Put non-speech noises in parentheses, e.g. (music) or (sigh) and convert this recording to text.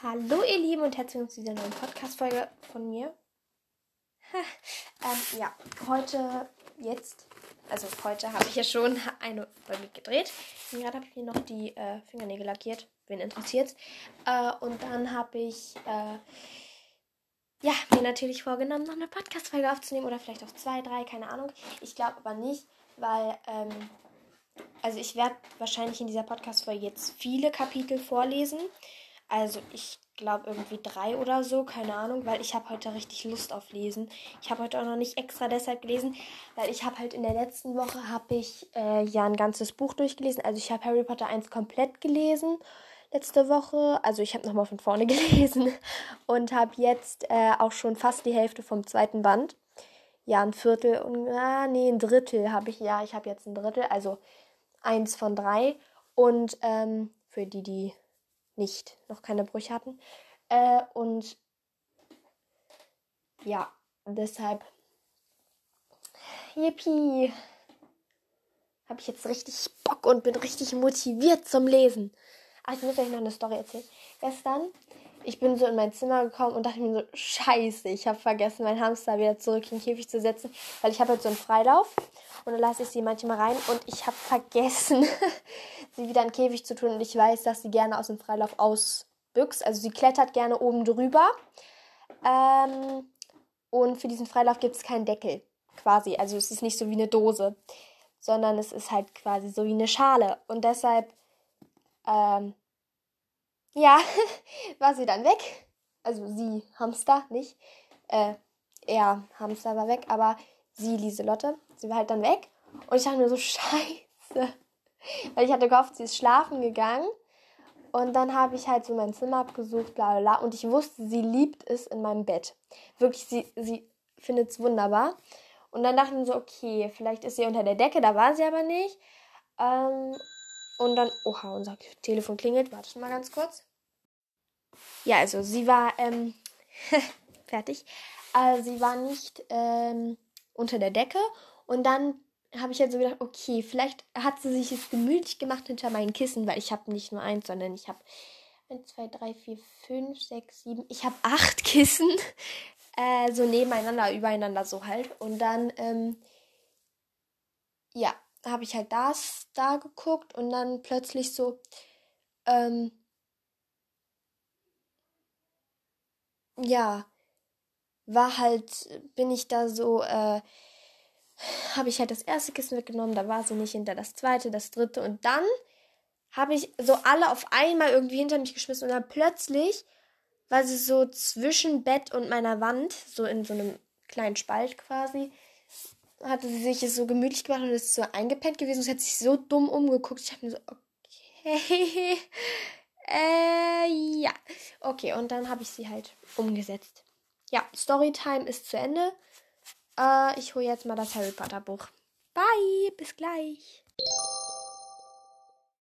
Hallo ihr Lieben und herzlich willkommen zu dieser neuen Podcast-Folge von mir. (laughs) ähm, ja, heute, jetzt, also heute habe ich ja schon eine Folge gedreht. Gerade habe ich mir noch die äh, Fingernägel lackiert, wen interessiert. Äh, und dann habe ich, äh, ja, mir natürlich vorgenommen, noch eine Podcast-Folge aufzunehmen oder vielleicht auch zwei, drei, keine Ahnung. Ich glaube aber nicht, weil, ähm, also ich werde wahrscheinlich in dieser Podcast-Folge jetzt viele Kapitel vorlesen. Also ich glaube irgendwie drei oder so, keine Ahnung, weil ich habe heute richtig Lust auf Lesen. Ich habe heute auch noch nicht extra deshalb gelesen, weil ich habe halt in der letzten Woche habe ich äh, ja ein ganzes Buch durchgelesen. Also ich habe Harry Potter 1 komplett gelesen letzte Woche. Also ich habe nochmal von vorne (laughs) gelesen und habe jetzt äh, auch schon fast die Hälfte vom zweiten Band. Ja, ein Viertel und ah, nee, ein Drittel habe ich. Ja, ich habe jetzt ein Drittel, also eins von drei. Und ähm, für die, die nicht, noch keine Brüche hatten. Äh, und ja, deshalb, yippie, habe ich jetzt richtig Bock und bin richtig motiviert zum Lesen. Ach, ich muss euch noch eine Story erzählen. Gestern, ich bin so in mein Zimmer gekommen und dachte mir so, scheiße, ich habe vergessen, meinen Hamster wieder zurück in den Käfig zu setzen, weil ich habe jetzt so einen Freilauf und dann lasse ich sie manchmal rein und ich habe vergessen, (laughs) sie wieder in den Käfig zu tun und ich weiß, dass sie gerne aus dem Freilauf ausbüchst. Also sie klettert gerne oben drüber. Ähm, und für diesen Freilauf gibt es keinen Deckel quasi. Also es ist nicht so wie eine Dose, sondern es ist halt quasi so wie eine Schale. Und deshalb, ähm, ja, (laughs) war sie dann weg. Also sie, Hamster, nicht. Äh, er, Hamster war weg, aber sie, Lieselotte, sie war halt dann weg. Und ich dachte mir so, (laughs) scheiße. Weil ich hatte gehofft, sie ist schlafen gegangen. Und dann habe ich halt so mein Zimmer abgesucht, bla bla bla. Und ich wusste, sie liebt es in meinem Bett. Wirklich, sie, sie findet es wunderbar. Und dann dachte ich mir so, okay, vielleicht ist sie unter der Decke, da war sie aber nicht. Ähm, und dann, oha, unser Telefon klingelt. Warte schon mal ganz kurz. Ja, also sie war, ähm, (laughs) fertig. Äh, sie war nicht ähm, unter der Decke. Und dann habe ich halt so gedacht, okay, vielleicht hat sie sich jetzt gemütlich gemacht hinter meinen Kissen, weil ich habe nicht nur eins, sondern ich habe 1, 2, 3, 4, 5, 6, 7, ich habe acht Kissen, (laughs) äh, so nebeneinander, übereinander so halt. Und dann, ähm, ja, habe ich halt das da geguckt und dann plötzlich so, ähm, ja, war halt, bin ich da so, äh, habe ich halt das erste Kissen weggenommen, da war sie nicht hinter das zweite, das dritte und dann habe ich so alle auf einmal irgendwie hinter mich geschmissen und dann plötzlich war sie so zwischen Bett und meiner Wand, so in so einem kleinen Spalt quasi, hatte sie sich so gemütlich gemacht und ist so eingepennt gewesen. Sie hat sich so dumm umgeguckt. Ich habe mir so, okay, (laughs) äh. Okay, und dann habe ich sie halt umgesetzt. Ja, Storytime ist zu Ende. Äh, ich hole jetzt mal das Harry Potter Buch. Bye, bis gleich.